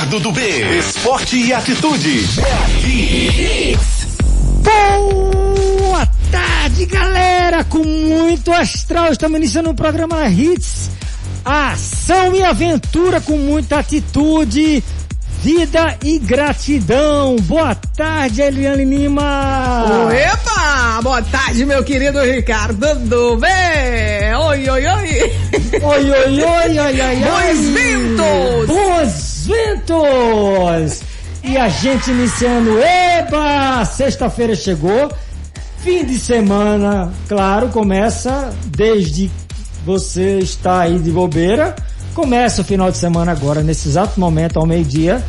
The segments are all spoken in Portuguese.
Ricardo do B. Esporte e atitude. Boa tarde, galera! Com muito astral, estamos iniciando um programa Hits. Ação e aventura com muita atitude, vida e gratidão. Boa tarde, Eliane Lima. Epa! Boa tarde, meu querido Ricardo do B. Oi, oi, oi. Oi, oi, oi, oi, oi, Bons ventos! Bons ventos! E a gente iniciando, eba! Sexta-feira chegou, fim de semana, claro, começa desde você está aí de bobeira, começa o final de semana agora, nesse exato momento, ao meio-dia,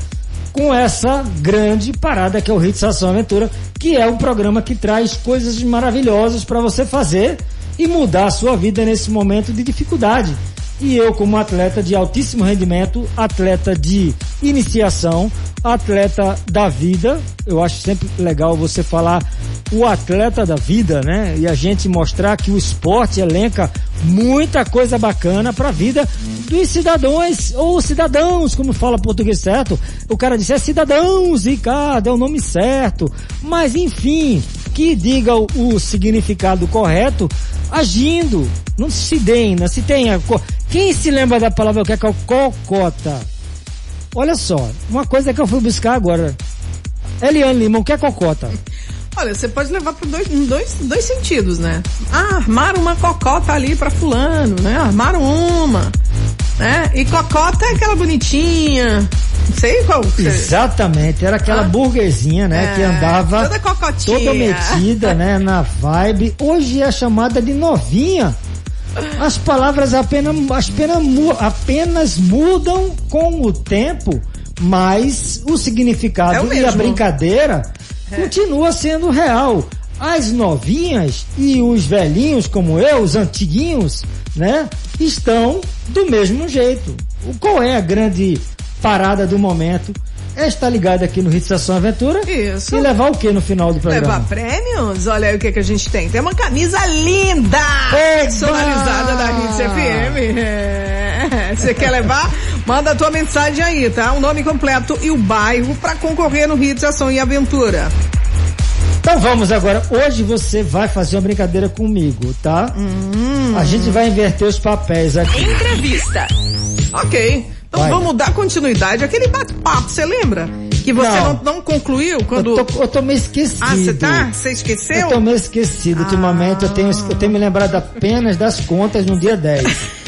com essa grande parada que é o Hits Ação Aventura, que é um programa que traz coisas maravilhosas para você fazer e mudar a sua vida nesse momento de dificuldade. E eu, como atleta de altíssimo rendimento, atleta de iniciação, atleta da vida, eu acho sempre legal você falar o atleta da vida, né? E a gente mostrar que o esporte elenca muita coisa bacana para a vida dos cidadãos ou cidadãos, como fala português certo. O cara disse é cidadãos, Ricardo, é o nome certo. Mas enfim, que diga o, o significado correto agindo. Não se deem, não se tenha. Quem se lembra da palavra que é cocota? Olha só, uma coisa que eu fui buscar agora. Eliane Lima, o que é cocota? Olha, você pode levar por dois, dois, dois sentidos, né? Ah, armaram uma cocota ali para fulano, né? Armaram uma, né? E cocota é aquela bonitinha, não sei qual. Exatamente, era aquela ah, burguesinha, né? É, que andava toda, toda metida, né? Na vibe. Hoje é chamada de novinha. As palavras apenas, apenas, apenas mudam com o tempo, mas o significado é e a brincadeira é. continua sendo real. As novinhas e os velhinhos como eu, os antiguinhos, né, estão do mesmo jeito. Qual é a grande parada do momento? É estar ligado aqui no Hits Ação Aventura. Isso. E levar o que no final do programa? Levar prêmios? Olha aí o que, que a gente tem. Tem uma camisa linda! Personalizada da Hits FM. É. Você quer levar? Manda a tua mensagem aí, tá? O nome completo e o bairro para concorrer no Hits Ação e Aventura. Então vamos agora. Hoje você vai fazer uma brincadeira comigo, tá? Hum. A gente vai inverter os papéis aqui. Entrevista. Ok. Então Vai. vamos dar continuidade àquele bate-papo, você lembra? Que você não, não, não concluiu quando. Eu tô, eu tô meio esquecido. Ah, você tá? Você esqueceu? Eu tô meio esquecido. Ah. Ultimamente eu tenho, eu tenho me lembrado apenas das contas no dia 10.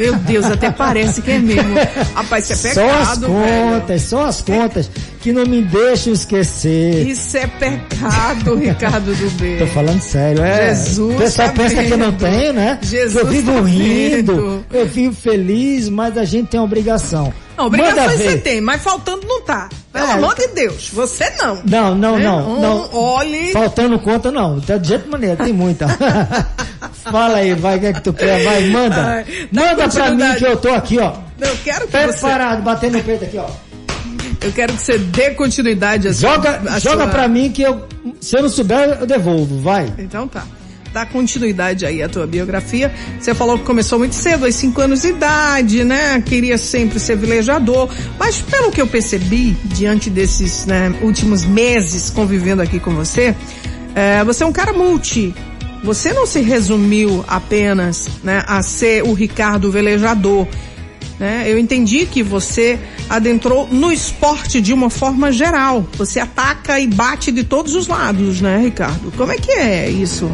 Meu Deus, até parece que é mesmo. Rapaz, isso é pecado, Só as contas, velho. só as contas que não me deixam esquecer. Isso é pecado, Ricardo do B. Tô falando sério, é. Jesus. O pessoal tá pensa vendo. que eu não tenho, né? Jesus que eu vivo tá rindo, vendo. eu vivo feliz, mas a gente tem a obrigação. Não, obrigações você tem, mas faltando não tá. Pelo É. amor de Deus, você não. Não, não, É, não, um, não. Olhe. Faltando conta não, tá de jeito maneiro, tem muita. Fala aí, vai, o que é que tu quer? Vai, manda. Ai, dá manda pra mim que eu tô aqui, ó. Eu quero que Pé você. parado, batendo no peito aqui, ó. Eu quero que você dê continuidade a sua- Joga, a joga sua- pra mim que eu, se eu não souber, eu devolvo, vai. Então tá. Dá continuidade aí à tua biografia. Você falou que começou muito cedo, aos 5 anos de idade, né? Queria sempre ser velejador. Mas pelo que eu percebi, diante desses né, últimos meses convivendo aqui com você, é, você é um cara multi. Você não se resumiu apenas né, a ser o Ricardo velejador. né? Eu entendi que você adentrou no esporte de uma forma geral. Você ataca e bate de todos os lados, né, Ricardo? Como é que é isso?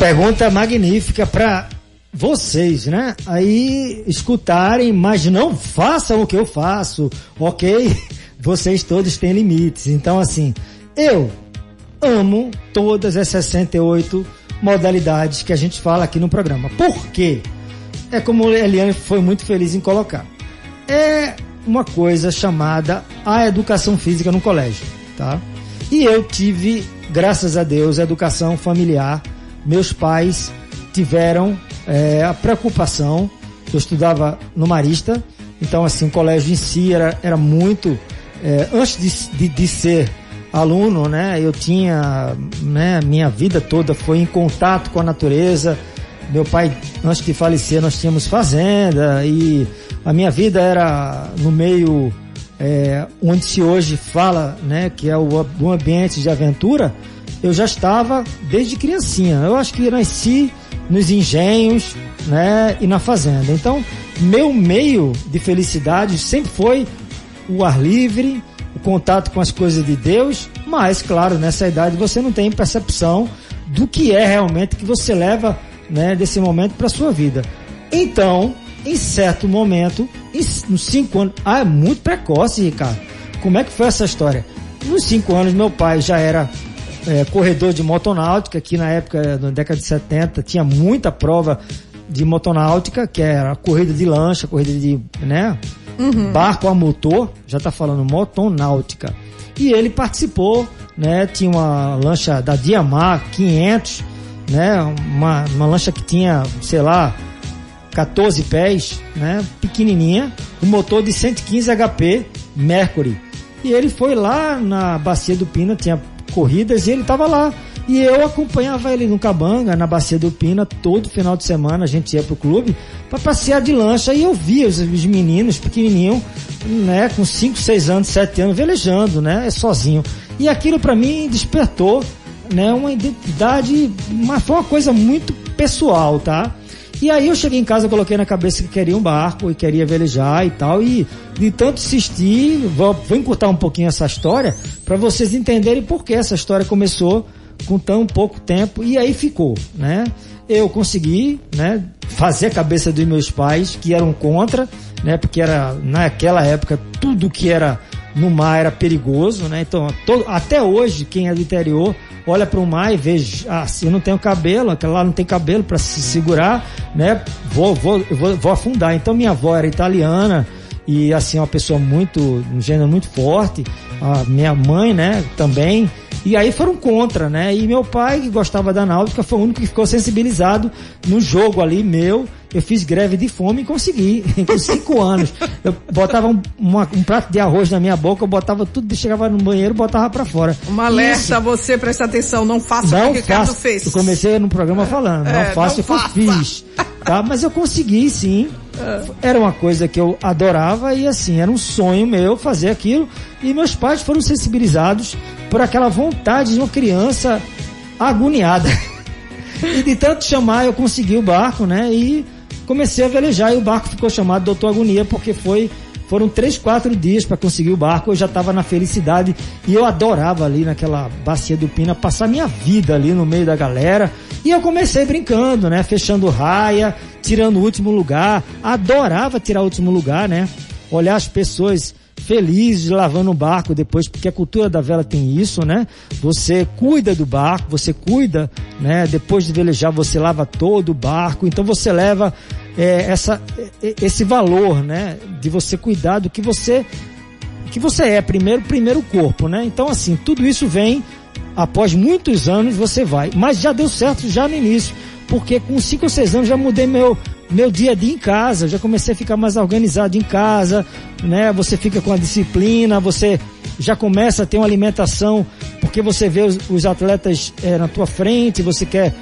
Pergunta magnífica pra vocês, né? Aí escutarem, mas não façam o que eu faço, ok? Vocês todos têm limites. Então, assim, eu amo todas as 68 modalidades que a gente fala aqui no programa. Por quê? É como a Eliane foi muito feliz em colocar. É uma coisa chamada a educação física no colégio, tá? E eu tive, graças a Deus, a educação familiar. Meus pais tiveram é, a preocupação. Eu estudava no Marista, então assim, o colégio em si era, era muito. é, antes de, de, de ser aluno, né, eu tinha, né, minha vida toda foi em contato com a natureza. Meu pai, antes de falecer, nós tínhamos fazenda e a minha vida era no meio é, onde se hoje fala, né, que é o, o ambiente de aventura, eu já estava desde criancinha. Eu acho que nasci nos engenhos, né, e na fazenda. Então, meu meio de felicidade sempre foi o ar livre, o contato com as coisas de Deus, mas claro, nessa idade você não tem percepção do que é realmente que você leva, né, desse momento para sua vida. Então, em certo momento, nos cinco anos, ah, é muito precoce, Ricardo. Como é que foi essa história? Nos cinco anos, meu pai já era é, corredor de motonáutica, que na época, na década de 70, tinha muita prova de motonáutica, que era corrida de lancha, corrida de, né, uhum. barco a motor, já está falando motonáutica. E ele participou, né, tinha uma lancha da Diamar 500, né, uma, uma lancha que tinha, sei lá, 14 pés, né, pequenininha, um motor de 115 HP Mercury. E ele foi lá na bacia do Pina, tinha corridas e ele estava lá. E eu acompanhava ele no Cabanga, na Bacia do Pina, todo final de semana a gente ia pro clube para passear de lancha e eu via os, os meninos pequenininhos, né, com 5, 6 anos, 7 anos, velejando, né, sozinho. E aquilo para mim despertou, né, uma identidade, uma, foi uma coisa muito pessoal, tá? E aí eu cheguei em casa, coloquei na cabeça que queria um barco e queria velejar e tal. E de tanto assistir, vou, vou encurtar um pouquinho essa história para vocês entenderem por que essa história começou com tão pouco tempo e aí ficou, né? Eu consegui, né, fazer a cabeça dos meus pais que eram contra, né, porque era naquela época tudo que era no mar era perigoso, né? Então, todo, até hoje quem é do interior olha para o mar e vê, ah, se eu não tenho cabelo, aquela lá não tem cabelo para se segurar, né? Vou, vou, vou, vou afundar. Então minha avó era italiana e assim uma pessoa muito, um gênero muito forte. A minha mãe, né? Também. E aí foram contra, né? E meu pai, que gostava da náutica, foi o único que ficou sensibilizado no jogo ali meu eu fiz greve de fome e consegui, com cinco anos. Eu botava um, uma, um, prato de arroz na minha boca, eu botava tudo, chegava no banheiro, botava para fora. Uma alerta, Isso. você presta atenção, não faça não o que o Ricardo fez. Eu comecei no programa falando, é, não faça o que eu fiz. Tá? Mas eu consegui sim. É. Era uma coisa que eu adorava e assim, era um sonho meu fazer aquilo. E meus pais foram sensibilizados por aquela vontade de uma criança agoniada. e de tanto chamar, eu consegui o barco, né? E comecei a velejar e o barco ficou chamado Doutor Agonia porque foi foram três, quatro dias para conseguir o barco. Eu já estava na felicidade e eu adorava ali naquela bacia do Pina passar minha vida ali no meio da galera. E eu comecei brincando, né? Fechando raia, tirando o último lugar. Adorava tirar o último lugar, né? Olhar as pessoas felizes lavando o barco depois, porque a cultura da vela tem isso, né? Você cuida do barco, você cuida, né? Depois de velejar, você lava todo o barco, então você leva é, essa, esse valor, né? De você cuidar do que você que você é primeiro, primeiro corpo, né? Então assim, tudo isso vem após muitos anos você vai, mas já deu certo já no início, porque com 5 ou 6 anos já mudei meu meu dia a dia em casa, já comecei a ficar mais organizado em casa, né? Você fica com a disciplina, você já começa a ter uma alimentação, porque você vê os, os atletas é, na tua frente, você quer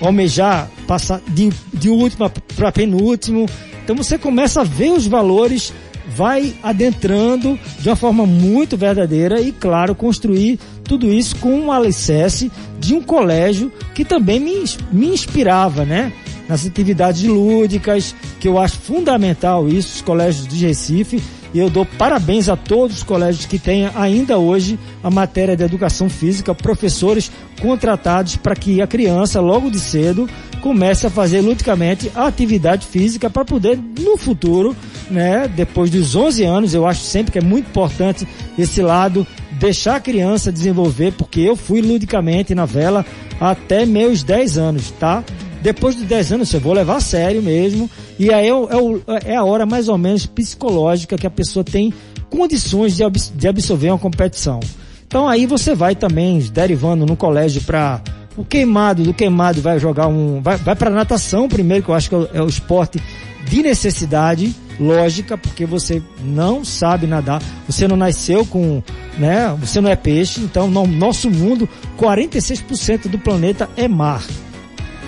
almejar passar de, de último para penúltimo. Então você começa a ver os valores, vai adentrando de uma forma muito verdadeira e, claro, construir tudo isso com um alicerce de um colégio que também me, me inspirava, né? nas atividades lúdicas, que eu acho fundamental isso, os colégios de Recife. E eu dou parabéns a todos os colégios que têm ainda hoje a matéria de educação física, professores contratados para que a criança, logo de cedo, comece a fazer ludicamente a atividade física para poder, no futuro, né, depois dos 11 anos, eu acho sempre que é muito importante esse lado, deixar a criança desenvolver, porque eu fui ludicamente na vela até meus 10 anos, tá? Depois de 10 anos, eu vou levar a sério mesmo. E aí é, é, é, a hora mais ou menos psicológica que a pessoa tem condições de, de absorver uma competição. Então aí você vai também derivando no colégio para o queimado, do queimado vai jogar um. Vai, vai para natação primeiro, que eu acho que é o esporte de necessidade lógica, porque você não sabe nadar, você não nasceu com, né, você não é peixe, então no nosso mundo, 46% do planeta é mar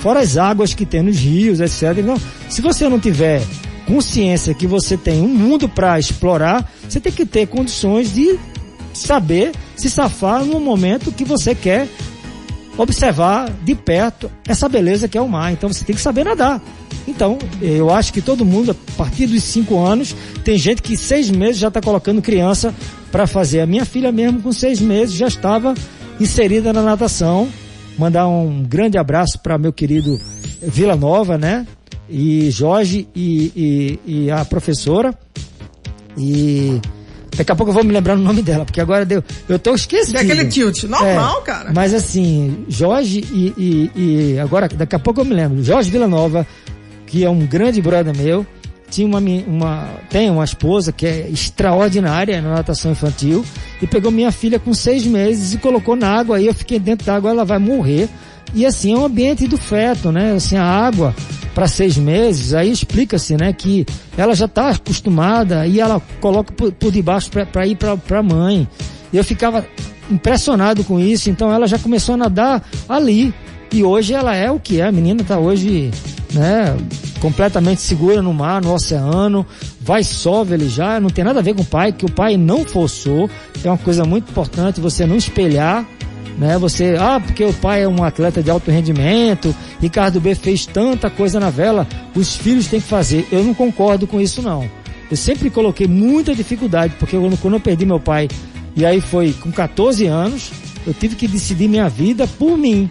fora as águas que tem nos rios, etc. Então, se você não tiver consciência que você tem um mundo para explorar, você tem que ter condições de saber se safar no momento que você quer observar de perto essa beleza que é o mar. Então você tem que saber nadar. Então, eu acho que todo mundo, a partir dos cinco anos, tem gente que seis meses já está colocando criança para fazer. A minha filha mesmo, com seis meses, já estava inserida na natação. Mandar um grande abraço para meu querido Vila Nova, né? E Jorge e, e, e a professora. E Daqui a pouco eu vou me lembrar o nome dela, porque agora deu. Eu tô esquecendo. É aquele tilt. Normal, é, cara. Mas assim, Jorge e, e, e, Agora, daqui a pouco eu me lembro. Jorge Villanova, que é um grande brother meu, tinha uma, uma, tem uma esposa que é extraordinária na natação infantil e pegou minha filha com seis meses e colocou na água aí eu fiquei dentro da água, ela vai morrer. E assim, é um ambiente do feto, né? Assim, a água para seis meses, aí explica-se, né, que ela já está acostumada e ela coloca por, por debaixo para ir para a mãe. Eu ficava impressionado com isso, então ela já começou a nadar ali. E hoje ela é o que é, a menina está hoje, né, completamente segura no mar, no oceano, vai só velejar, não tem nada a ver com o pai, que o pai não forçou, é uma coisa muito importante você não espelhar né? Você, ah, porque o pai é um atleta de alto rendimento, Ricardo B fez tanta coisa na vela, os filhos têm que fazer. Eu não concordo com isso não. Eu sempre coloquei muita dificuldade, porque quando, quando eu perdi meu pai, e aí foi com 14 anos, eu tive que decidir minha vida por mim,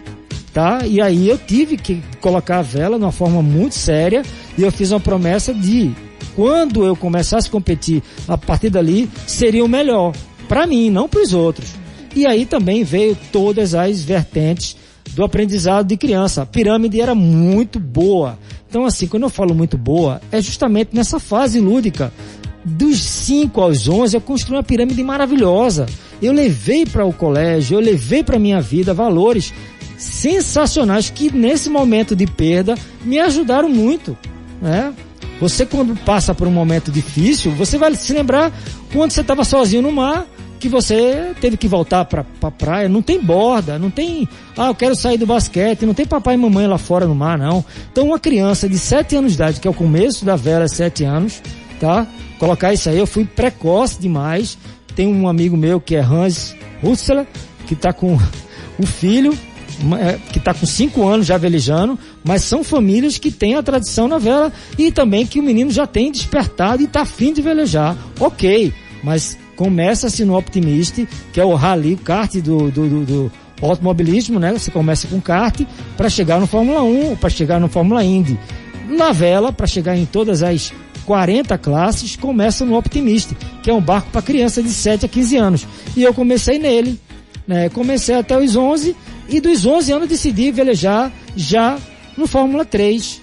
tá? E aí eu tive que colocar a vela de uma forma muito séria, e eu fiz uma promessa de quando eu começasse a competir a partir dali, seria o melhor para mim, não para os outros. E aí também veio todas as vertentes do aprendizado de criança. A pirâmide era muito boa. Então, assim, quando eu falo muito boa, é justamente nessa fase lúdica. Dos 5 aos 11, eu construí uma pirâmide maravilhosa. Eu levei para o colégio, eu levei para minha vida valores sensacionais que nesse momento de perda me ajudaram muito, né? Você quando passa por um momento difícil, você vai se lembrar quando você estava sozinho no mar, que você teve que voltar para pra praia, não tem borda, não tem, ah, eu quero sair do basquete, não tem papai e mamãe lá fora no mar, não. Então uma criança de 7 anos de idade, que é o começo da vela, 7 anos, tá? Colocar isso aí, eu fui precoce demais. Tem um amigo meu que é Hans Hussler, que tá com o filho, é, que está com 5 anos já velejando, mas são famílias que têm a tradição na vela e também que o menino já tem despertado e está afim de velejar. Ok, mas começa-se no Optimist, que é o rally, o kart do, do, do, do automobilismo, né? Você começa com kart para chegar no Fórmula 1, para chegar no Fórmula Indy. Na vela, para chegar em todas as 40 classes, começa no Optimist, que é um barco para criança de 7 a 15 anos. E eu comecei nele, né? Comecei até os 11 e dos 11 anos decidi velejar já no Fórmula 3.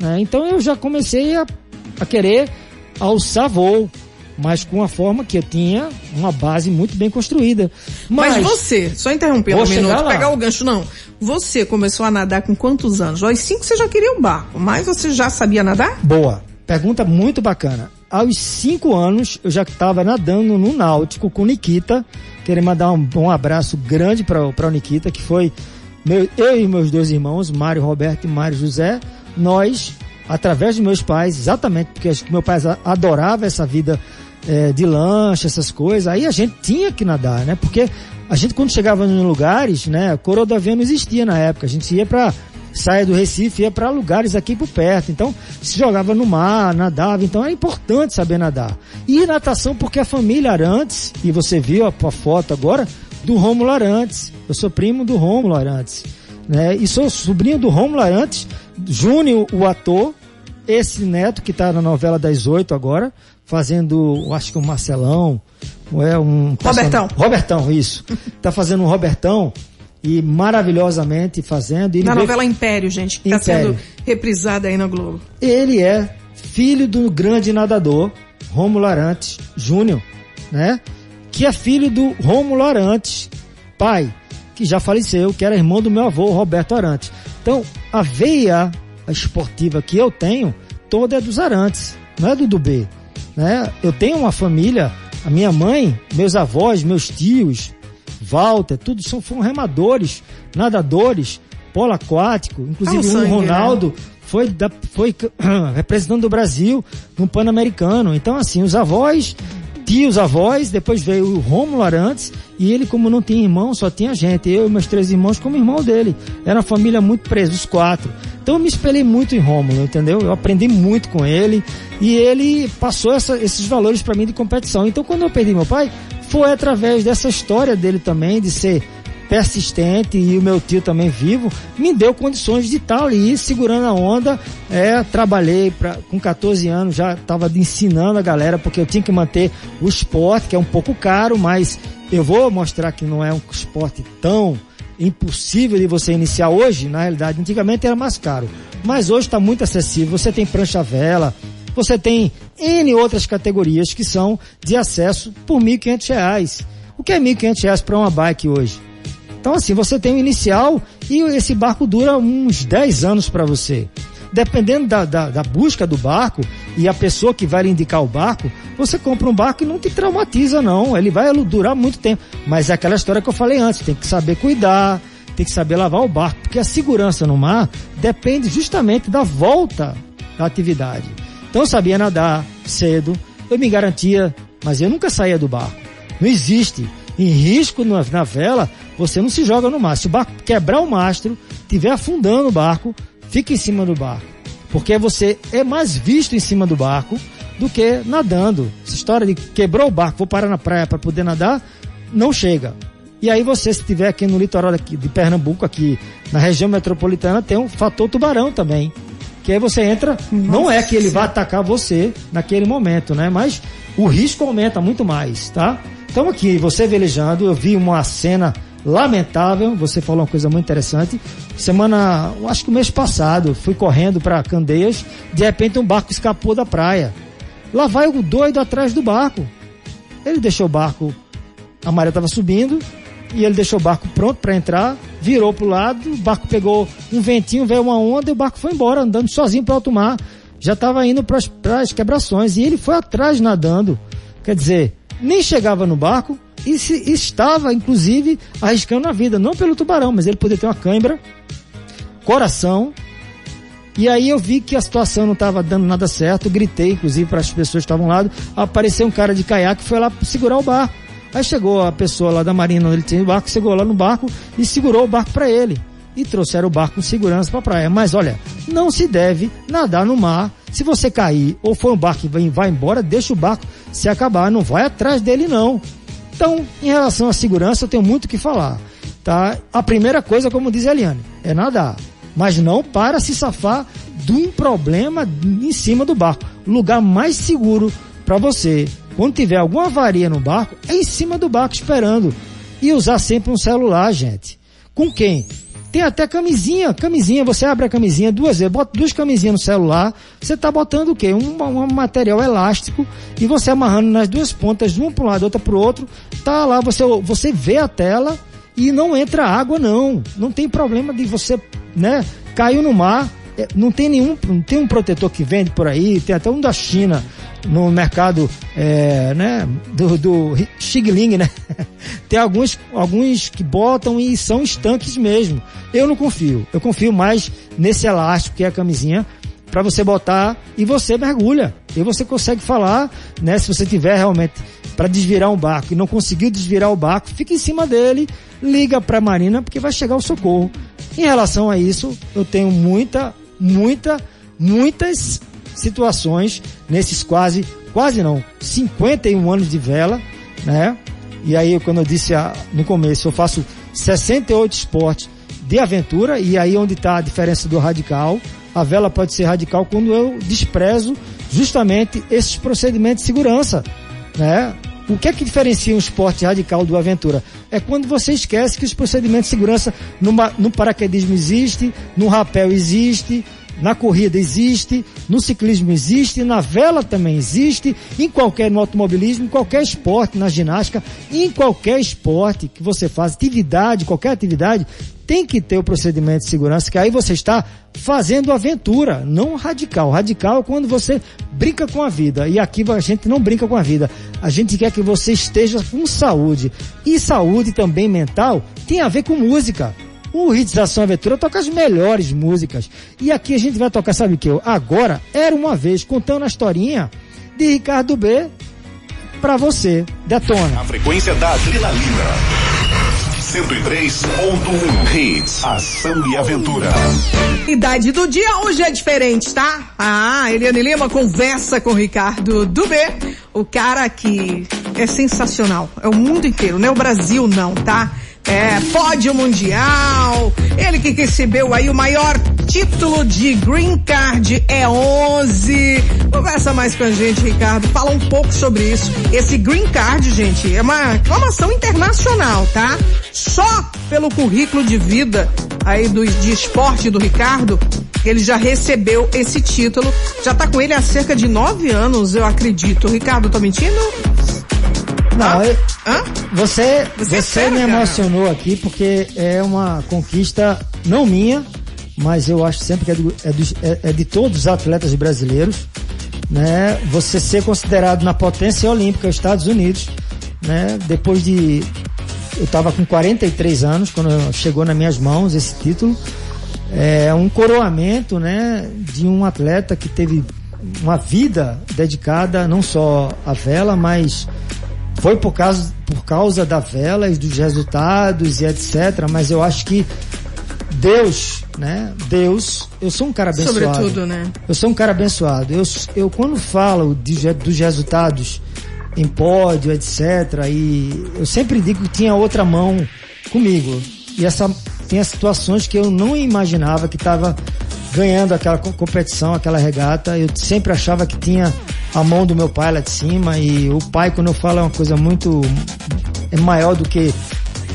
Né? Então eu já comecei a, a querer alçar voo mas com a forma que eu tinha uma base muito bem construída. Mas, mas você, só interrompendo um minuto, lá. pegar o gancho, não. Você começou a nadar com quantos anos? Aos cinco você já queria um barco, mas você já sabia nadar? Boa. Pergunta muito bacana. Aos cinco anos eu já estava nadando no Náutico com Nikita. Queria mandar um, um abraço grande para o Nikita, que foi meu, eu e meus dois irmãos, Mário Roberto e Mário José. Nós, através dos meus pais, exatamente porque meu pai adorava essa vida é, de lancha, essas coisas, aí a gente tinha que nadar, né? Porque a gente quando chegava em lugares, né, coroa do avião não existia na época, a gente ia para saia do Recife, ia para lugares aqui por perto. Então, se jogava no mar, nadava. Então, é importante saber nadar. E natação, porque a família Arantes, e você viu a, a foto agora, do Rômulo Arantes. Eu sou primo do Rômulo Arantes. Né? E sou sobrinho do Rômulo Arantes, Júnior, o ator, esse neto que está na novela das oito agora, fazendo, acho que um Marcelão, é um Robertão. Robertão, isso. tá fazendo um Robertão e maravilhosamente fazendo. na novela Império, gente, que está sendo reprisada aí na Globo. Ele é filho do grande nadador Rômulo Arantes Júnior, né? Que é filho do Rômulo Arantes, pai, que já faleceu, que era irmão do meu avô Roberto Arantes. Então, a veia esportiva que eu tenho toda é dos Arantes, não é do Dubê né? Eu tenho uma família, a minha mãe, meus avós, meus tios, Walter, tudo são, foram remadores, nadadores, polo aquático, inclusive Ah, o sangue, Ronaldo foi, da, foi representando o Brasil no Pan-Americano. Então, assim, os avós, tios avós, depois veio o Rômulo Arantes, e ele, como não tinha irmão, só tinha gente. Eu e meus três irmãos como irmão dele. Era uma família muito presa, os quatro. Então eu me espelhei muito em Rômulo, entendeu? Eu aprendi muito com ele e ele passou essa- esses valores para mim de competição. Então quando eu perdi meu pai, foi através dessa história dele também, de ser persistente e o meu tio também vivo, me deu condições de estar ali segurando a onda. É, trabalhei pra, com 14 anos, já estava ensinando a galera, porque eu tinha que manter o esporte, que é um pouco caro, mas eu vou mostrar que não é um esporte tão impossível de você iniciar hoje, na realidade, antigamente era mais caro. Mas hoje está muito acessível, você tem prancha vela, você tem N outras categorias que são de acesso por R$ 1.500. O que é R$ 1.500 para uma bike hoje? Então assim, você tem o inicial e esse barco dura uns 10 anos para você. Dependendo da, da, da busca do barco e a pessoa que vai indicar o barco, você compra um barco e não te traumatiza não, ele vai durar muito tempo. Mas é aquela história que eu falei antes, tem que saber cuidar, tem que saber lavar o barco, porque a segurança no mar depende justamente da volta da atividade. Então eu sabia nadar cedo, eu me garantia, mas eu nunca saía do barco. Não existe. Em risco na, na vela, você não se joga no mar. Se o barco quebrar o mastro, tiver afundando o barco, fica em cima do barco. Porque você é mais visto em cima do barco do que nadando. Essa história de quebrou o barco, vou parar na praia para poder nadar, não chega. E aí você, se estiver aqui no litoral de Pernambuco, aqui na região metropolitana, tem um fator tubarão também. Que aí você entra, não é que ele vai atacar você naquele momento, né? Mas o risco aumenta muito mais, tá? Então aqui, você velejando, eu vi uma cena lamentável, você falou uma coisa muito interessante. Semana, acho que o mês passado, fui correndo para Candeias, de repente um barco escapou da praia. Lá vai o doido atrás do barco. Ele deixou o barco, a maré estava subindo, e ele deixou o barco pronto para entrar, virou pro lado, o barco pegou um ventinho, veio uma onda e o barco foi embora, andando sozinho para alto mar. Já estava indo para as quebrações e ele foi atrás nadando. Quer dizer, nem chegava no barco e se, estava, inclusive, arriscando a vida, não pelo tubarão, mas ele poderia ter uma cãibra, coração. E aí eu vi que a situação não estava dando nada certo, gritei, inclusive, para as pessoas que estavam lado. Apareceu um cara de caiaque que foi lá segurar o barco. Aí chegou a pessoa lá da marina onde ele tinha o barco, chegou lá no barco e segurou o barco para ele. E trouxeram o barco com segurança para a praia. Mas olha, não se deve nadar no mar. Se você cair ou for um barco que vai, vai embora, deixa o barco se acabar. Não vai atrás dele não. Então, em relação à segurança, eu tenho muito o que falar. Tá? A primeira coisa, como diz a Eliane, é nadar. Mas não para se safar de um problema em cima do barco. O lugar mais seguro para você quando tiver alguma avaria no barco, é em cima do barco esperando. E usar sempre um celular, gente. Com quem? Tem até camisinha, camisinha, você abre a camisinha duas vezes, bota duas camisinhas no celular, você tá botando o quê? Um, um material elástico e você amarrando nas duas pontas, uma para um lado, outra para o outro, tá lá, você, você vê a tela e não entra água não, não tem problema de você, né, caiu no mar, não tem nenhum, não tem um protetor que vende por aí, tem até um da China, no mercado é, né, do, do Xigling, né? Tem alguns, alguns que botam e são estanques mesmo. Eu não confio. Eu confio mais nesse elástico que é a camisinha para você botar e você mergulha. E você consegue falar, né? Se você tiver realmente para desvirar um barco e não conseguiu desvirar o barco, fica em cima dele, liga para a marina porque vai chegar o socorro. Em relação a isso, eu tenho muita, muita, muitas situações nesses quase, quase não, 51 anos de vela, né? E aí, quando eu disse no começo, eu faço 68 esportes de aventura, e aí onde está a diferença do radical. A vela pode ser radical quando eu desprezo justamente esses procedimentos de segurança, né? O que é que diferencia um esporte radical do aventura? É quando você esquece que os procedimentos de segurança no, no paraquedismo existe, no rapel existe, na corrida existe, no ciclismo existe, na vela também existe, em qualquer no automobilismo, em qualquer esporte, na ginástica, em qualquer esporte que você faz, atividade, qualquer atividade, tem que ter o procedimento de segurança, que aí você está fazendo aventura, não radical. Radical é quando você brinca com a vida. E aqui a gente não brinca com a vida. A gente quer que você esteja com saúde. E saúde também mental tem a ver com música. O Hits Ação Aventura toca as melhores músicas. E aqui a gente vai tocar, sabe o que? Agora, era uma vez, contando a historinha de Ricardo B pra você. Detona. A frequência da adrenalina. 103.1 Hits, Ação e Aventura. Idade do dia hoje é diferente, tá? Ah, Eliane Lima conversa com Ricardo Dubé, o cara que é sensacional. É o mundo inteiro, não é o Brasil não, tá? É, pódio mundial. Ele que recebeu aí o maior título de Green Card é 11. Conversa mais com a gente, Ricardo. Fala um pouco sobre isso. Esse Green Card, gente, é uma reclamação internacional, tá? Só pelo currículo de vida aí do, de esporte do Ricardo, ele já recebeu esse título. Já tá com ele há cerca de nove anos, eu acredito. Ricardo, tô mentindo? Não, eu, você, você, você me emocionou cara. aqui porque é uma conquista não minha, mas eu acho sempre que é, do, é, do, é, é de todos os atletas brasileiros, né? Você ser considerado na potência olímpica Estados Unidos, né? Depois de eu estava com 43 anos quando chegou nas minhas mãos esse título, é um coroamento, né? De um atleta que teve uma vida dedicada não só à vela, mas foi por causa, por causa da vela e dos resultados e etc. Mas eu acho que Deus, né? Deus, eu sou um cara abençoado. Sobretudo, né? Eu sou um cara abençoado. Eu, eu quando falo de, dos resultados em pódio, etc. E eu sempre digo que tinha outra mão comigo. E essa tem as situações que eu não imaginava que estava ganhando aquela competição, aquela regata. Eu sempre achava que tinha a mão do meu pai lá de cima e o pai, quando eu falo, é uma coisa muito é maior do que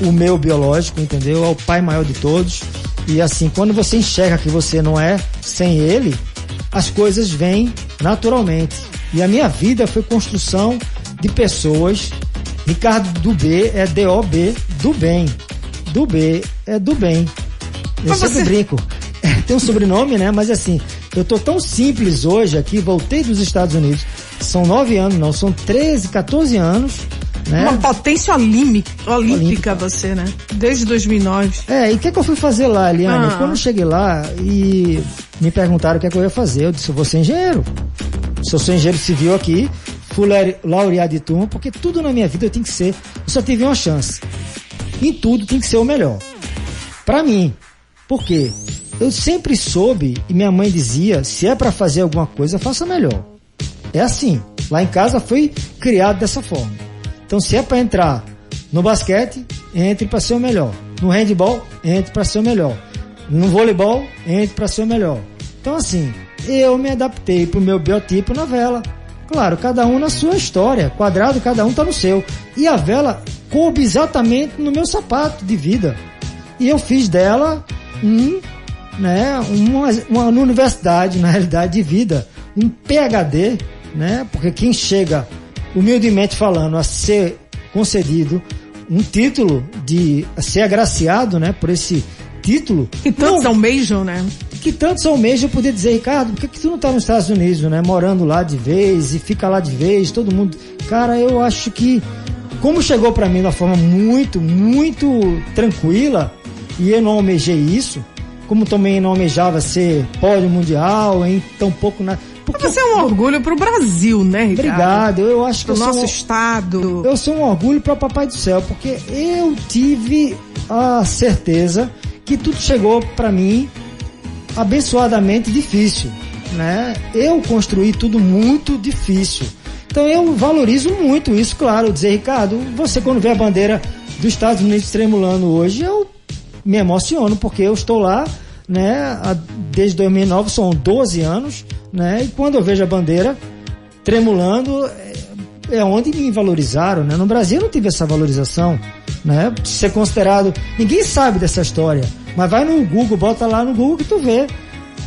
o meu biológico, entendeu? É o pai maior de todos. E assim, quando você enxerga que você não é sem ele, as coisas vêm naturalmente. E a minha vida foi construção de pessoas. Ricardo do B é D-O-B, do bem. Do B é do bem. Eu Mas sempre você... brinco. É, tem um sobrenome, né? Mas assim, eu tô tão simples hoje aqui, voltei dos Estados Unidos. São nove anos, não, são 13, 14 anos. Né? Uma potência olímpica, olímpica, você, né? Desde 2009. É, e o que, é que eu fui fazer lá, Eliane? Ah. Quando eu cheguei lá e me perguntaram o que, é que eu ia fazer, eu disse, eu vou ser engenheiro. Se eu sou engenheiro civil aqui, fui laureado de turma, porque tudo na minha vida eu tenho que ser, eu só tive uma chance. Em tudo tem que ser o melhor. Para mim. Por quê? Eu sempre soube e minha mãe dizia, se é para fazer alguma coisa, faça melhor. É assim. Lá em casa foi criado dessa forma. Então se é para entrar no basquete, entre para ser o melhor. No handball, entre para ser o melhor. No voleibol, entre para ser o melhor. Então assim, eu me adaptei pro meu biotipo na vela. Claro, cada um na sua história. Quadrado, cada um tá no seu. E a vela coube exatamente no meu sapato de vida. E eu fiz dela um né, uma, uma universidade, na realidade, de vida, um PhD, né, porque quem chega, humildemente falando, a ser concedido um título de a ser agraciado, né, por esse título. Que tantos almejam, né? Que tantos almejam poder dizer, Ricardo, por que, que tu não tá nos Estados Unidos, né, morando lá de vez e fica lá de vez, todo mundo. Cara, eu acho que como chegou para mim de uma forma muito, muito tranquila, e eu não almejei isso, como também não almejava ser pódio mundial, em tão pouco na. Porque você é um orgulho para o Brasil, né, Ricardo? Obrigado. Eu acho que Pro eu nosso sou um... estado. Eu sou um orgulho para o Papai do Céu, porque eu tive a certeza que tudo chegou para mim abençoadamente difícil, né? Eu construí tudo muito difícil. Então eu valorizo muito isso, claro. Dizer, Ricardo, você quando vê a bandeira dos Estados Unidos tremulando hoje, eu me emociono porque eu estou lá, né, desde 2009, são 12 anos, né, e quando eu vejo a bandeira tremulando, é, é onde me valorizaram, né? No Brasil eu não tive essa valorização, né? Ser considerado, ninguém sabe dessa história, mas vai no Google, bota lá no Google que tu vê.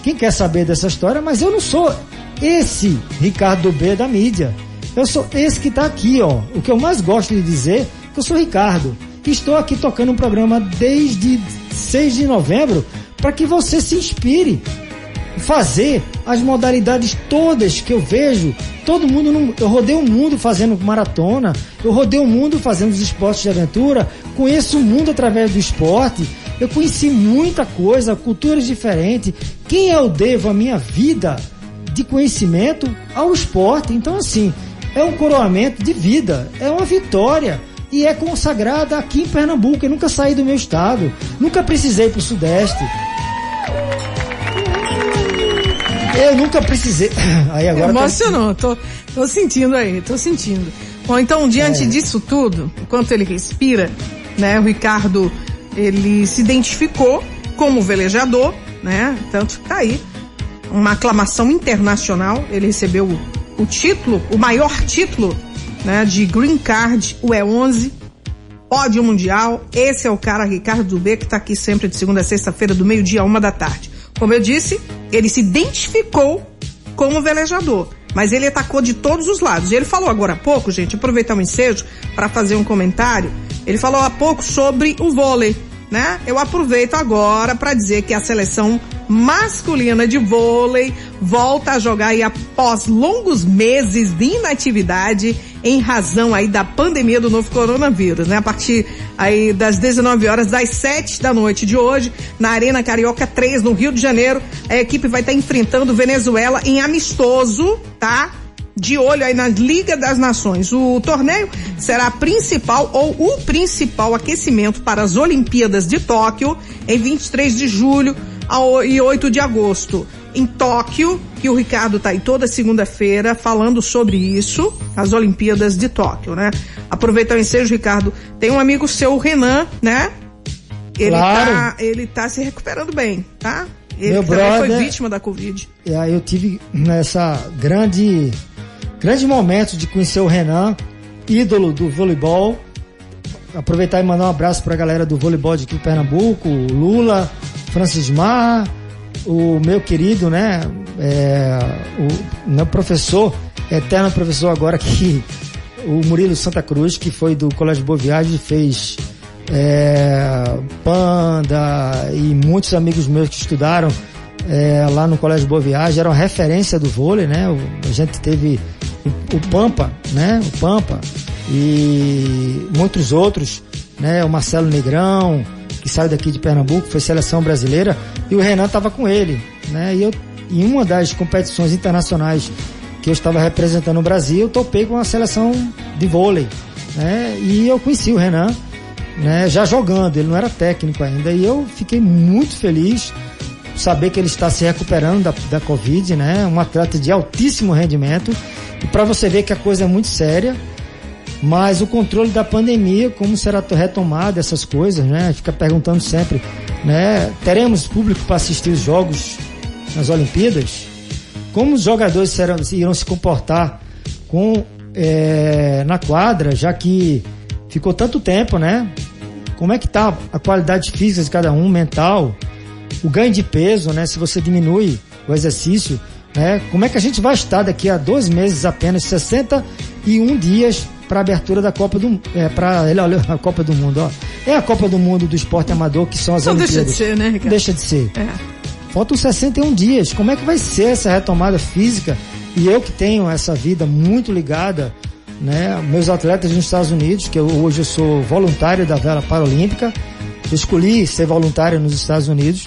Quem quer saber dessa história, mas eu não sou esse Ricardo B da mídia. Eu sou esse que está aqui, ó. O que eu mais gosto de dizer é que eu sou Ricardo estou aqui tocando um programa desde 6 de novembro para que você se inspire fazer as modalidades todas que eu vejo. Todo mundo, no, eu rodei o mundo fazendo maratona, eu rodei o mundo fazendo os esportes de aventura, conheço o mundo através do esporte Eu conheci muita coisa, culturas diferentes. Quem eu devo a minha vida de conhecimento ao esporte? Então, assim, é um coroamento de vida, é uma vitória e é consagrada aqui em Pernambuco. Eu nunca saí do meu estado, nunca precisei para o Sudeste. Eu nunca precisei. Aí agora. Emocionou, tô, tô sentindo aí, tô sentindo. Bom, então, diante é. disso tudo, enquanto ele respira, né, o Ricardo, ele se identificou como velejador, né, tanto que tá aí, uma aclamação internacional, ele recebeu o, o título, o maior título, né, de Green Card, o E11, pódio mundial, esse é o cara, Ricardo Dubé, que tá aqui sempre de segunda a sexta-feira, do meio-dia a uma da tarde. Como eu disse, ele se identificou como velejador, mas ele atacou de todos os lados. Ele falou agora há pouco, gente, aproveitar o ensejo para fazer um comentário. Ele falou há pouco sobre o vôlei, né? Eu aproveito agora para dizer que a seleção masculina de vôlei volta a jogar aí após longos meses de inatividade em razão aí da pandemia do novo coronavírus, né? A partir aí das 19 horas das 7 da noite de hoje, na Arena Carioca 3, no Rio de Janeiro, a equipe vai estar tá enfrentando Venezuela em amistoso, tá? de olho aí na Liga das Nações. O torneio será principal ou o principal aquecimento para as Olimpíadas de Tóquio em 23 de julho e 8 de agosto em Tóquio, que o Ricardo tá aí toda segunda-feira falando sobre isso, as Olimpíadas de Tóquio, né? Aproveitar o ensejo, Ricardo. Tem um amigo seu, o Renan, né? Ele claro. tá, ele tá se recuperando bem, tá? Ele Meu brother, foi vítima da Covid. Eu tive nessa grande, grande momento de conhecer o Renan, ídolo do voleibol. Aproveitar e mandar um abraço pra galera do voleibol de aqui em Pernambuco, Lula, Francis Mar, o meu querido, né, é, o meu professor, eterno professor agora que o Murilo Santa Cruz, que foi do Colégio Boa Viagem, fez é, Panda e muitos amigos meus que estudaram é, lá no Colégio Boa Viagem, eram referência do vôlei, né? A gente teve o, o, Pampa, né? O Pampa e muitos outros, né? O Marcelo Negrão, que saiu daqui de Pernambuco, foi seleção brasileira, e o Renan estava com ele, né? E eu, em uma das competições internacionais que eu estava representando o Brasil, eu topei com a seleção de vôlei, né? E eu conheci o Renan, né? Já jogando, ele não era técnico ainda, e eu fiquei muito feliz saber que ele está se recuperando da, da Covid, né? Um atleta de altíssimo rendimento, e para você ver que a coisa é muito séria, mas o controle da pandemia, como será retomado essas coisas, né? Fica perguntando sempre, né? Teremos público para assistir os jogos nas Olimpíadas? Como os jogadores serão, irão se comportar com é, na quadra, já que ficou tanto tempo, né? Como é que tá a qualidade física de cada um, mental, o ganho de peso, né? Se você diminui o exercício, né? Como é que a gente vai estar daqui a dois meses apenas, 61 dias para a abertura da Copa do é, para ele olha a Copa do Mundo, ó. É a Copa do Mundo do esporte amador que são as Não Olimpíadas. deixa de ser, né, Ricardo? Deixa de ser. É. Faltam 61 dias. Como é que vai ser essa retomada física? E eu que tenho essa vida muito ligada, né, meus atletas nos Estados Unidos, que eu, hoje eu sou voluntário da vela paralímpica, eu escolhi ser voluntário nos Estados Unidos,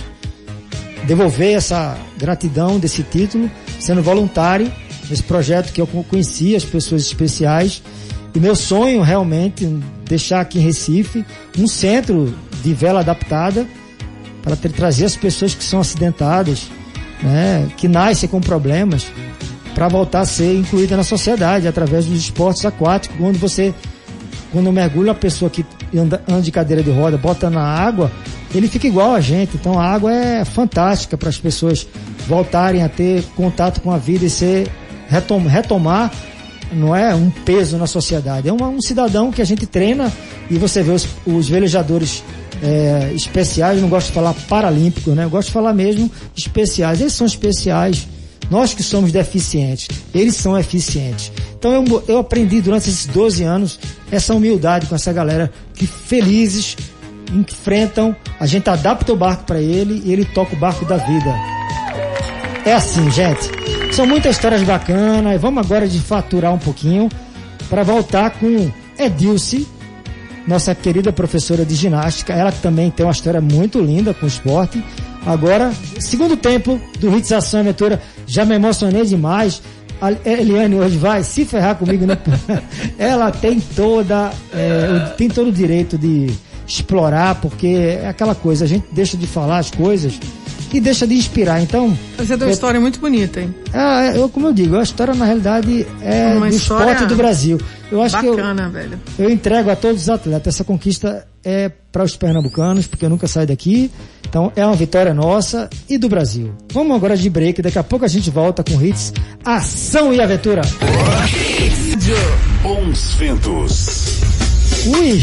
devolver essa gratidão desse título, sendo voluntário nesse projeto que eu conheci as pessoas especiais e meu sonho realmente deixar aqui em Recife um centro de vela adaptada para ter, trazer as pessoas que são acidentadas, né, que nascem com problemas, para voltar a ser incluída na sociedade através dos esportes aquáticos, quando você quando mergulha a pessoa que anda, anda de cadeira de roda, bota na água, ele fica igual a gente. Então a água é fantástica para as pessoas voltarem a ter contato com a vida e ser retom, retomar não é um peso na sociedade, é um, um cidadão que a gente treina e você vê os, os velejadores é, especiais, não gosto de falar paralímpicos, né? Eu gosto de falar mesmo especiais. Eles são especiais. Nós que somos deficientes, eles são eficientes. Então eu, eu aprendi durante esses 12 anos essa humildade com essa galera que felizes enfrentam, a gente adapta o barco para ele e ele toca o barco da vida. É assim, gente. São muitas histórias bacanas. Vamos agora de faturar um pouquinho para voltar com Edilce, nossa querida professora de ginástica, ela também tem uma história muito linda com o esporte. Agora, segundo tempo do Hits Ação Aventura, já me emocionei demais. A Eliane hoje vai se ferrar comigo, né? ela tem toda, é, tem todo o direito de explorar, porque é aquela coisa, a gente deixa de falar as coisas e deixa de inspirar. Então. Você tem uma história muito bonita, hein? É, eu, como eu digo, a história na realidade é uma do esporte do Brasil. Eu acho bacana, que eu, velho. eu entrego a todos os atletas. Essa conquista é para os pernambucanos, porque eu nunca saio daqui. Então é uma vitória nossa e do Brasil. Vamos agora de break, daqui a pouco a gente volta com hits Ação e Aventura. Bons ventos. Ui,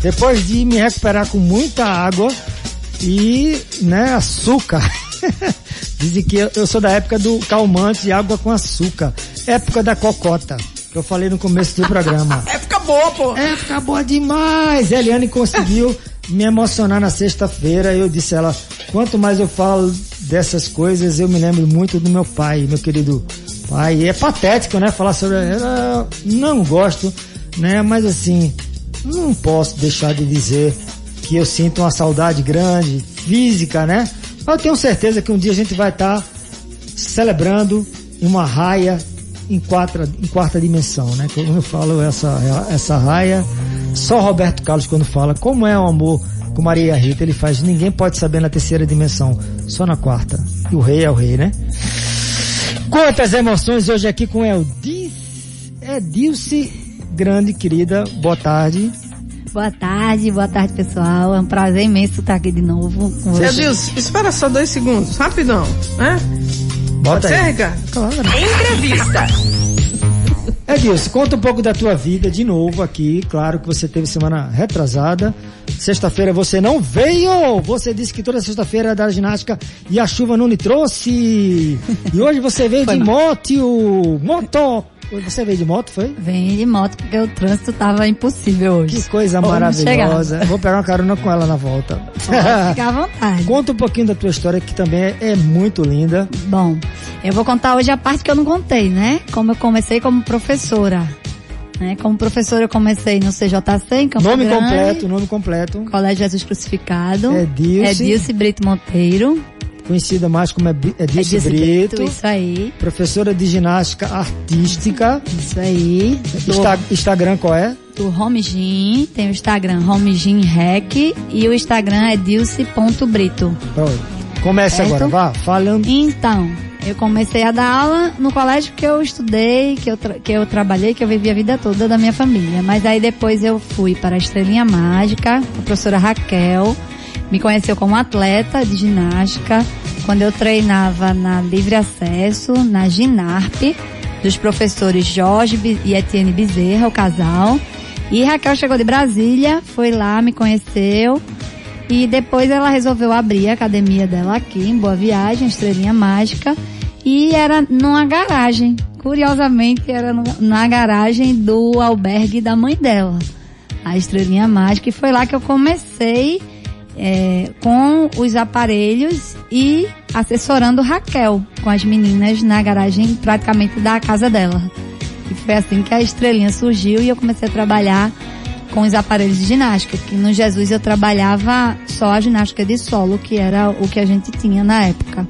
depois de me recuperar com muita água e, né, açúcar. Dizem que eu sou da época do calmante de água com açúcar. Época da cocota. Que eu falei no começo do programa. época boa, pô. Época boa demais. Eliane conseguiu me emocionar na sexta-feira. Eu disse a ela, quanto mais eu falo dessas coisas, eu me lembro muito do meu pai, meu querido pai. E é patético, né? Falar sobre. Eu não gosto, né? Mas assim, não posso deixar de dizer que eu sinto uma saudade grande, física, né? Eu tenho certeza que um dia a gente vai estar tá celebrando uma raia em, quarta, em quarta dimensão, né? Quando eu falo essa, essa raia, só Roberto Carlos quando fala como é o amor com Maria Rita, ele faz, ninguém pode saber na terceira dimensão, só na quarta. E o rei é o rei, né? Quantas emoções hoje aqui com Eldice, Edilce grande, querida, boa tarde. Boa tarde, boa tarde pessoal. É um prazer imenso estar aqui de novo com vocês. Deus, espera só dois segundos, rapidão, né? Bota Pode aí. ser, Ricardo? Claro. Entrevista. Edilson, conta um pouco da tua vida de novo aqui. Claro que você teve semana retrasada. Sexta-feira você não veio! Você disse que toda sexta-feira era da ginástica e a chuva não lhe trouxe! E hoje você veio de moto! Moto! Você veio de moto, foi? Vem de moto porque o trânsito tava impossível hoje. Que coisa Vamos maravilhosa. chegar. Vou pegar uma carona com ela na volta. Pode ficar à vontade. Conta um pouquinho da tua história que também é, é muito linda. Bom, eu vou contar hoje a parte que eu não contei, né? Como eu comecei como professora. Né? Como professora eu comecei no CJC, em Campo nome Grande, completo, nome completo. Colégio Jesus Crucificado. Edilce. Edilce Brito Monteiro. Conhecida mais como Edi- Edilce Edilce Brito. Isso aí. Professora de ginástica artística. Isso aí. Do, Insta- Instagram qual é? do Home Gym, tem o Instagram Home Gym Rec e o Instagram é dilce.brito. Pronto. Comece agora, vá, falando. Então, eu comecei a dar aula no colégio que eu estudei, que eu, que eu trabalhei, que eu vivi a vida toda da minha família. Mas aí depois eu fui para a Estrelinha Mágica, a professora Raquel me conheceu como atleta de ginástica, quando eu treinava na Livre Acesso, na Ginarp, dos professores Jorge e Etienne Bezerra, o casal. E Raquel chegou de Brasília, foi lá, me conheceu. E depois ela resolveu abrir a academia dela aqui em Boa Viagem, Estrelinha Mágica. E era numa garagem. Curiosamente, era na garagem do albergue da mãe dela. A Estrelinha Mágica. E foi lá que eu comecei é, com os aparelhos e assessorando Raquel com as meninas na garagem praticamente da casa dela. E foi assim que a Estrelinha surgiu e eu comecei a trabalhar com os aparelhos de ginástica, que no Jesus eu trabalhava só a ginástica de solo, que era o que a gente tinha na época.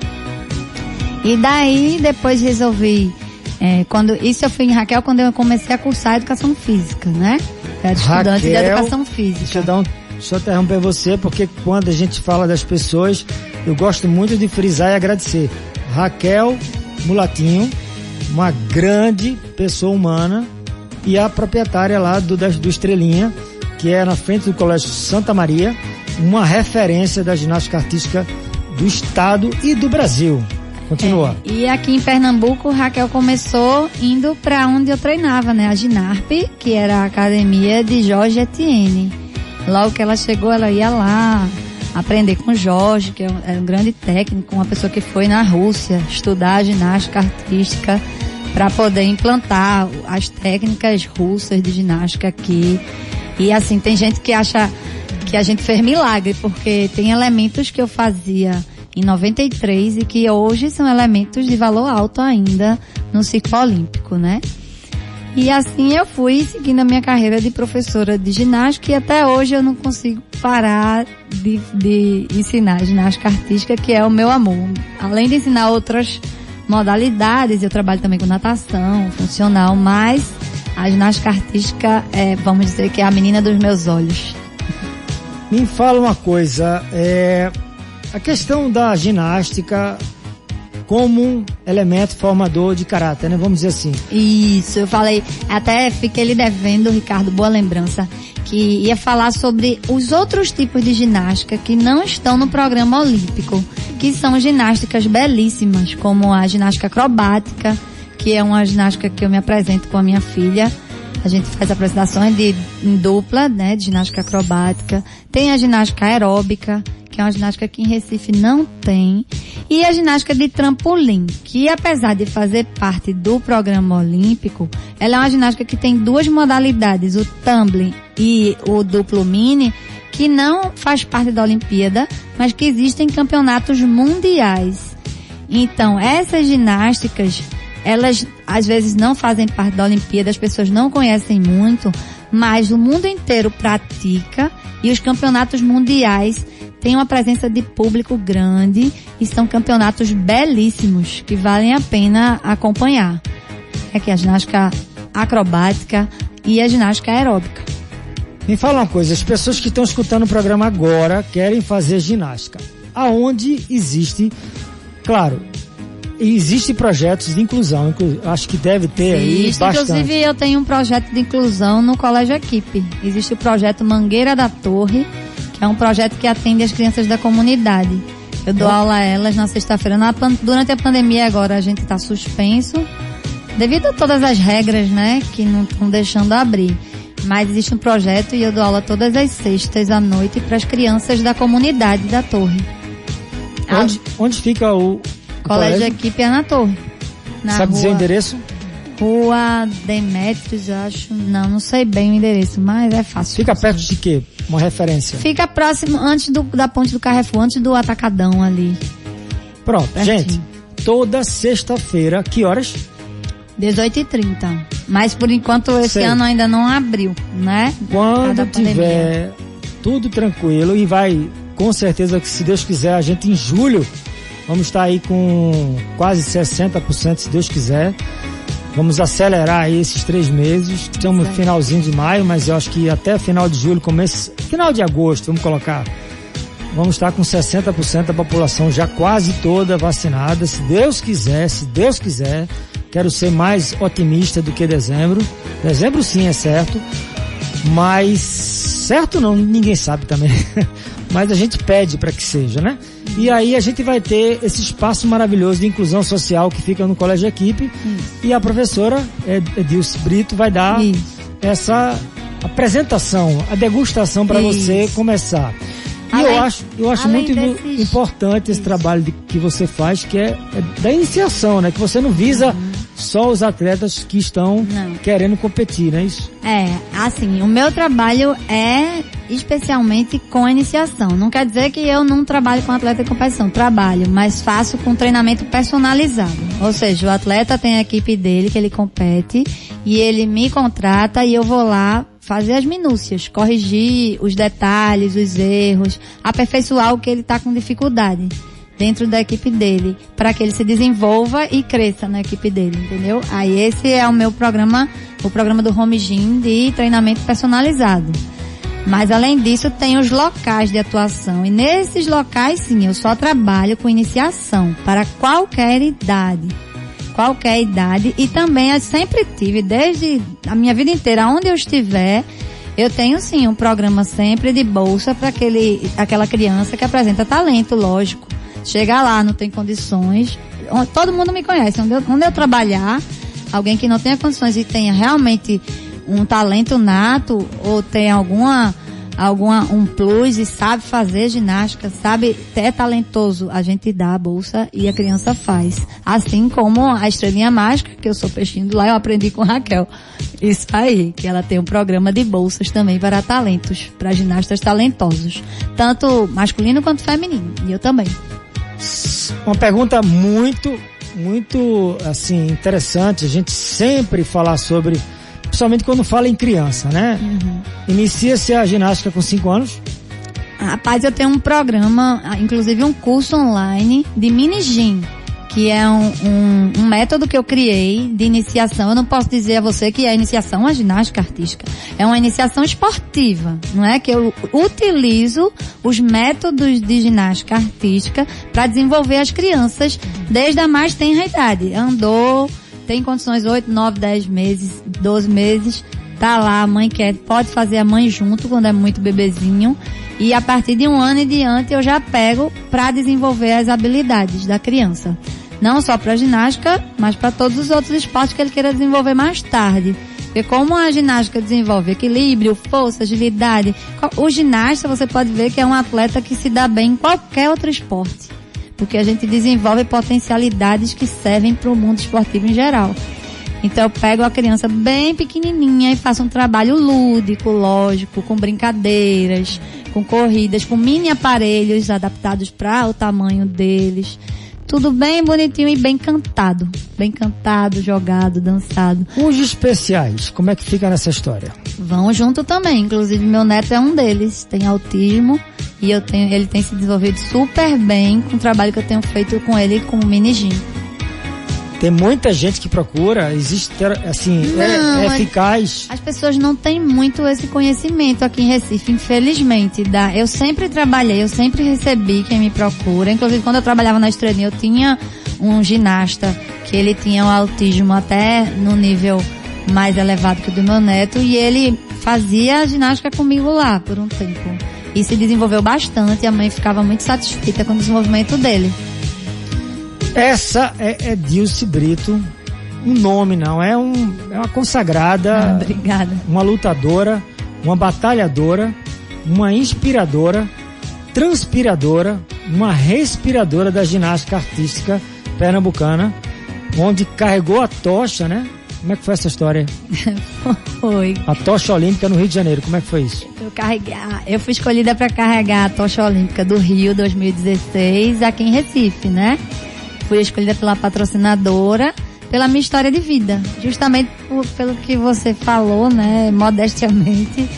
E daí depois resolvi, é, quando isso eu fui em Raquel quando eu comecei a cursar educação física, né? Eu era estudante de Raquel, educação Deixa eu física. dar um. Eu interromper você, porque quando a gente fala das pessoas, eu gosto muito de frisar e agradecer. Raquel Mulatinho, uma grande pessoa humana, e a proprietária lá do, do Estrelinha, que é na frente do Colégio Santa Maria, uma referência da ginástica artística do estado e do Brasil. Continua. É, e aqui em Pernambuco, Raquel começou indo para onde eu treinava, né? A Ginarp, que era a academia de Jorge Etienne. Logo que ela chegou, ela ia lá aprender com Jorge, que é um, é um grande técnico, uma pessoa que foi na Rússia estudar ginástica artística para poder implantar as técnicas russas de ginástica aqui. E assim, tem gente que acha que a gente fez milagre, porque tem elementos que eu fazia em 93 e que hoje são elementos de valor alto ainda no ciclo olímpico, né? E assim eu fui seguindo a minha carreira de professora de ginástica e até hoje eu não consigo parar de, de ensinar ginástica artística, que é o meu amor. Além de ensinar outras modalidades, eu trabalho também com natação, funcional, mas a ginástica artística é, vamos dizer que é a menina dos meus olhos. Me fala uma coisa, é, a questão da ginástica como um elemento formador de caráter, né? Vamos dizer assim. Isso, eu falei, até fiquei lhe devendo, Ricardo, boa lembrança, que ia falar sobre os outros tipos de ginástica que não estão no programa olímpico, que são ginásticas belíssimas, como a ginástica acrobática, que é uma ginástica que eu me apresento com a minha filha. A gente faz apresentações de em dupla, né, de ginástica acrobática. Tem a ginástica aeróbica, é uma ginástica que em Recife não tem, e a ginástica de trampolim, que apesar de fazer parte do programa olímpico, ela é uma ginástica que tem duas modalidades, o tumbling e o duplo mini, que não faz parte da Olimpíada, mas que existem campeonatos mundiais. Então, essas ginásticas, elas às vezes não fazem parte da Olimpíada, as pessoas não conhecem muito, mas o mundo inteiro pratica e os campeonatos mundiais tem uma presença de público grande e são campeonatos belíssimos que valem a pena acompanhar. É que a ginástica acrobática e a ginástica aeróbica. Me fala uma coisa, as pessoas que estão escutando o programa agora querem fazer ginástica. Aonde existe, claro, existe projetos de inclusão, acho que deve ter Existe, aí bastante. Inclusive eu tenho um projeto de inclusão no Colégio Equipe. Existe o projeto Mangueira da Torre, é um projeto que atende as crianças da comunidade. Eu dou aula a elas na sexta-feira. Durante a pandemia agora a gente está suspenso, devido a todas as regras, né, que não estão deixando abrir. Mas existe um projeto e eu dou aula todas as sextas à noite para as crianças da comunidade da Torre. Onde, onde fica o colégio, colégio? Equipe é na Torre. Na Sabe rua, dizer o endereço? Rua Demetrios, acho. Não, não sei bem o endereço, mas é fácil. Fica perto de quê? Uma referência. Fica próximo, antes do, da ponte do Carrefour, antes do Atacadão ali. Pronto, Pertinho. gente. Toda sexta-feira, que horas? 18h30. Mas por enquanto esse Sei. ano ainda não abriu, né? Quando tiver tudo tranquilo e vai, com certeza que se Deus quiser, a gente em julho vamos estar aí com quase 60%, se Deus quiser. Vamos acelerar aí esses três meses. Estamos no finalzinho de maio, mas eu acho que até final de julho, começo, final de agosto, vamos colocar. Vamos estar com 60% da população já quase toda vacinada. Se Deus quiser, se Deus quiser, quero ser mais otimista do que dezembro. Dezembro sim é certo, mas certo não, ninguém sabe também. mas a gente pede para que seja, né? E aí a gente vai ter esse espaço maravilhoso de inclusão social que fica no Colégio Equipe. Isso. E a professora Edilce Brito vai dar Isso. essa apresentação, a degustação para você começar. E além, eu acho, eu acho muito desses... importante esse Isso. trabalho de, que você faz, que é, é, da iniciação, né? Que você não visa uhum. Só os atletas que estão não. querendo competir, não é isso? É, assim, o meu trabalho é especialmente com a iniciação. Não quer dizer que eu não trabalho com atleta de competição, trabalho, mas faço com treinamento personalizado. Ou seja, o atleta tem a equipe dele que ele compete e ele me contrata e eu vou lá fazer as minúcias, corrigir os detalhes, os erros, aperfeiçoar o que ele está com dificuldade dentro da equipe dele, para que ele se desenvolva e cresça na equipe dele, entendeu? Aí esse é o meu programa, o programa do Home Gym de treinamento personalizado. Mas além disso, tem os locais de atuação. E nesses locais, sim, eu só trabalho com iniciação para qualquer idade qualquer idade e também eu sempre tive, desde a minha vida inteira, onde eu estiver, eu tenho sim um programa sempre de bolsa para aquele, aquela criança que apresenta talento, lógico. Chegar lá, não tem condições. Todo mundo me conhece. Onde eu, onde eu trabalhar, alguém que não tenha condições e tenha realmente um talento nato ou tem alguma alguma, um plus e sabe fazer ginástica, sabe, é talentoso, a gente dá a bolsa e a criança faz. Assim como a estrelinha mágica, que eu sou peixinho lá, eu aprendi com Raquel. Isso aí, que ela tem um programa de bolsas também para talentos, para ginastas talentosos. Tanto masculino quanto feminino. E eu também. Uma pergunta muito, muito, assim, interessante. A gente sempre falar sobre principalmente quando fala em criança, né? Uhum. Inicia-se a ginástica com 5 anos? Rapaz, eu tenho um programa, inclusive um curso online de mini gym, que é um, um, um, método que eu criei de iniciação. Eu não posso dizer a você que é iniciação à ginástica artística. É uma iniciação esportiva, não é? Que eu utilizo os métodos de ginástica artística para desenvolver as crianças desde a mais tenra idade. Andou, tem condições 8, 9, 10 meses, 12 meses, tá lá, a mãe quer, pode fazer a mãe junto quando é muito bebezinho e a partir de um ano em diante eu já pego para desenvolver as habilidades da criança. Não só para ginástica, mas para todos os outros esportes que ele queira desenvolver mais tarde. Porque como a ginástica desenvolve equilíbrio, força, agilidade, o ginasta você pode ver que é um atleta que se dá bem em qualquer outro esporte. Porque a gente desenvolve potencialidades que servem para o mundo esportivo em geral. Então eu pego a criança bem pequenininha e faço um trabalho lúdico, lógico, com brincadeiras, com corridas, com mini aparelhos adaptados para o tamanho deles. Tudo bem bonitinho e bem cantado. Bem cantado, jogado, dançado. Os especiais, como é que fica nessa história? Vão junto também. Inclusive meu neto é um deles. Tem autismo e eu tenho, ele tem se desenvolvido super bem com o trabalho que eu tenho feito com ele com o mini gym. Tem muita gente que procura, existe, assim, não, é, é eficaz. As pessoas não têm muito esse conhecimento aqui em Recife, infelizmente. Da, eu sempre trabalhei, eu sempre recebi quem me procura. Inclusive, quando eu trabalhava na Estrelinha, eu tinha um ginasta que ele tinha um autismo até no nível mais elevado que o do meu neto e ele fazia ginástica comigo lá por um tempo. E se desenvolveu bastante, a mãe ficava muito satisfeita com o desenvolvimento dele. Essa é, é Dilce Brito. Um nome não, é, um, é uma consagrada. Ah, obrigada. Uma lutadora, uma batalhadora, uma inspiradora, transpiradora, uma respiradora da ginástica artística pernambucana, onde carregou a tocha, né? Como é que foi essa história? foi. A tocha olímpica no Rio de Janeiro, como é que foi isso? Eu, carreguei, eu fui escolhida para carregar a tocha olímpica do Rio 2016 aqui em Recife, né? Fui escolhida pela patrocinadora pela minha história de vida. Justamente por, pelo que você falou, né, modestamente,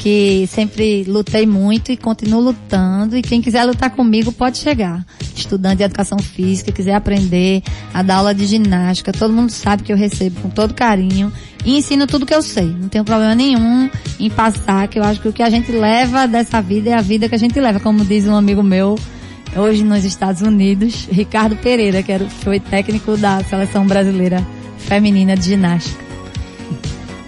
que sempre lutei muito e continuo lutando. E quem quiser lutar comigo pode chegar. Estudante de educação física, quiser aprender a dar aula de ginástica, todo mundo sabe que eu recebo com todo carinho e ensino tudo que eu sei. Não tenho problema nenhum em passar, que eu acho que o que a gente leva dessa vida é a vida que a gente leva, como diz um amigo meu, hoje nos Estados Unidos, Ricardo Pereira, que era, foi técnico da seleção brasileira feminina de ginástica.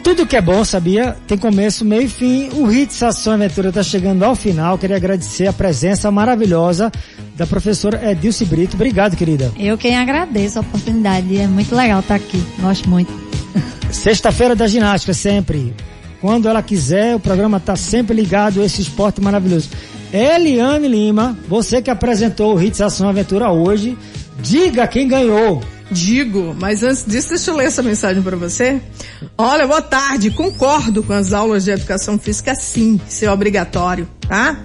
Tudo que é bom, sabia? Tem começo, meio e fim. O Hits Ação Aventura está chegando ao final. Queria agradecer a presença maravilhosa da professora Edilce Brito. Obrigado, querida. Eu quem agradeço a oportunidade. É muito legal estar aqui. Gosto muito. Sexta-feira da ginástica, sempre. Quando ela quiser, o programa está sempre ligado a esse esporte maravilhoso. Eliane Lima, você que apresentou o Hits Ação Aventura hoje, diga quem ganhou. Digo, mas antes disso, deixa eu ler essa mensagem para você. Olha, boa tarde. Concordo com as aulas de educação física, sim, ser obrigatório, tá?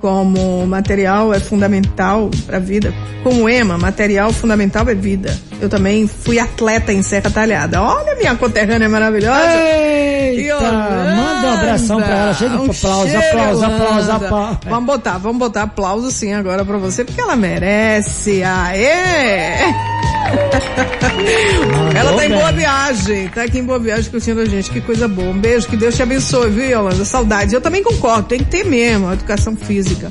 Como material é fundamental para a vida. Como EMA, material fundamental é vida. Eu também fui atleta em Serra Talhada. Olha, minha conterrânea maravilhosa. Eita, manda um abração para ela. Chega um aplauso, aplauso, aplauso, aplauso. Vamos botar, vamos botar aplauso sim agora para você, porque ela merece. Aê! Tá em boa viagem, tá aqui em boa viagem curtindo a gente, que coisa boa. Um beijo, que Deus te abençoe, viu, Yolanda? Saudades. Eu também concordo, tem que ter mesmo a educação física.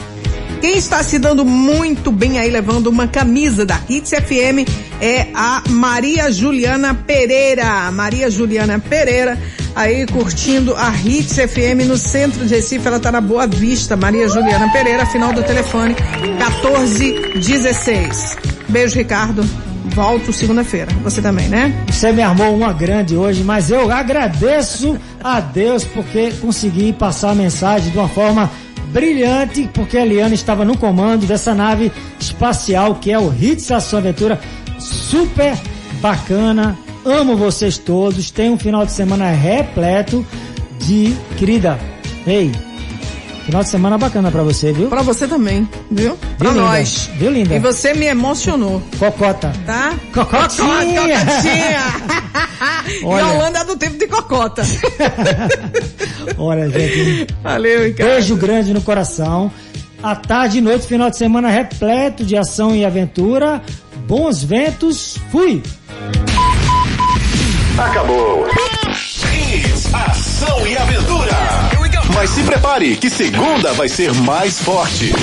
Quem está se dando muito bem aí, levando uma camisa da Hits FM, é a Maria Juliana Pereira. Maria Juliana Pereira, aí curtindo a Hits FM no centro de Recife. Ela está na Boa Vista. Maria Juliana Pereira, final do telefone 1416. Beijo, Ricardo volto segunda-feira. Você também, né? Você me armou uma grande hoje, mas eu agradeço a Deus porque consegui passar a mensagem de uma forma brilhante, porque a Eliana estava no comando dessa nave espacial que é o Hits Ação Aventura. Super bacana. Amo vocês todos. Tem um final de semana repleto de. Querida, ei, Final de semana bacana pra você, viu? Pra você também, viu? Pra linda? nós. Viu, linda? E você me emocionou, Cocota. tá? Cocotinha. Cocotinha. e Olha. a Holanda é do tempo de cocota. Olha, gente, Valeu, Ricardo. beijo grande no coração. À tarde e noite, final de semana repleto de ação e aventura. Bons ventos, fui! Acabou. Hits, ação e aventura. Mas se prepare que segunda vai ser mais forte.